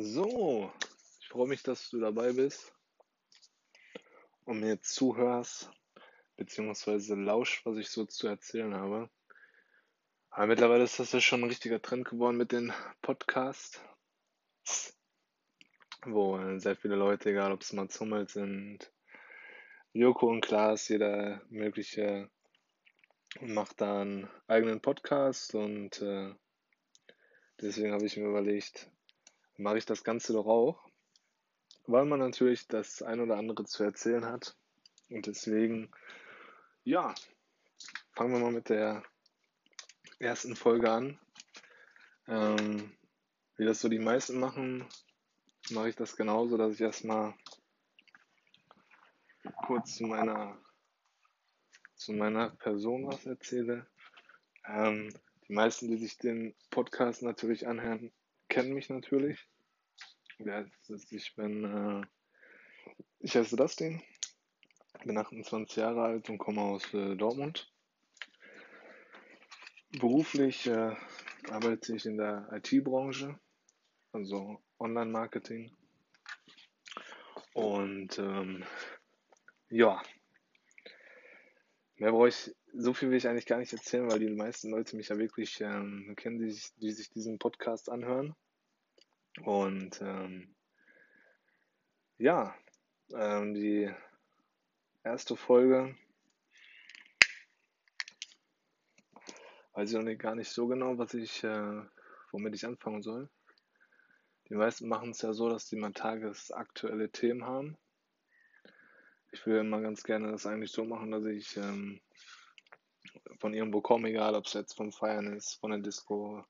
So, ich freue mich, dass du dabei bist und mir zuhörst, beziehungsweise lauscht, was ich so zu erzählen habe. Aber mittlerweile ist das ja schon ein richtiger Trend geworden mit den Podcasts, wo sehr viele Leute, egal ob es mal Hummels sind, Joko und Klaas, jeder mögliche macht da einen eigenen Podcast und äh, deswegen habe ich mir überlegt, mache ich das Ganze doch auch, weil man natürlich das ein oder andere zu erzählen hat. Und deswegen, ja, fangen wir mal mit der ersten Folge an. Ähm, wie das so die meisten machen, mache ich das genauso, dass ich erstmal kurz zu meiner, zu meiner Person was erzähle. Ähm, die meisten, die sich den Podcast natürlich anhören, kennen mich natürlich. Ja, ich bin, äh, ich heiße Dustin, bin 28 Jahre alt und komme aus äh, Dortmund. Beruflich äh, arbeite ich in der IT-Branche, also Online-Marketing. Und ähm, ja, mehr brauche ich, so viel will ich eigentlich gar nicht erzählen, weil die meisten Leute mich ja wirklich ähm, kennen, die, die sich diesen Podcast anhören. Und ähm, ja, ähm, die erste Folge weiß ich noch nicht, gar nicht so genau, was ich, äh, womit ich anfangen soll. Die meisten machen es ja so, dass die mal tagesaktuelle Themen haben. Ich will immer ganz gerne das eigentlich so machen, dass ich ähm, von irgendwo komme, egal ob es jetzt vom Feiern ist, von der Disco,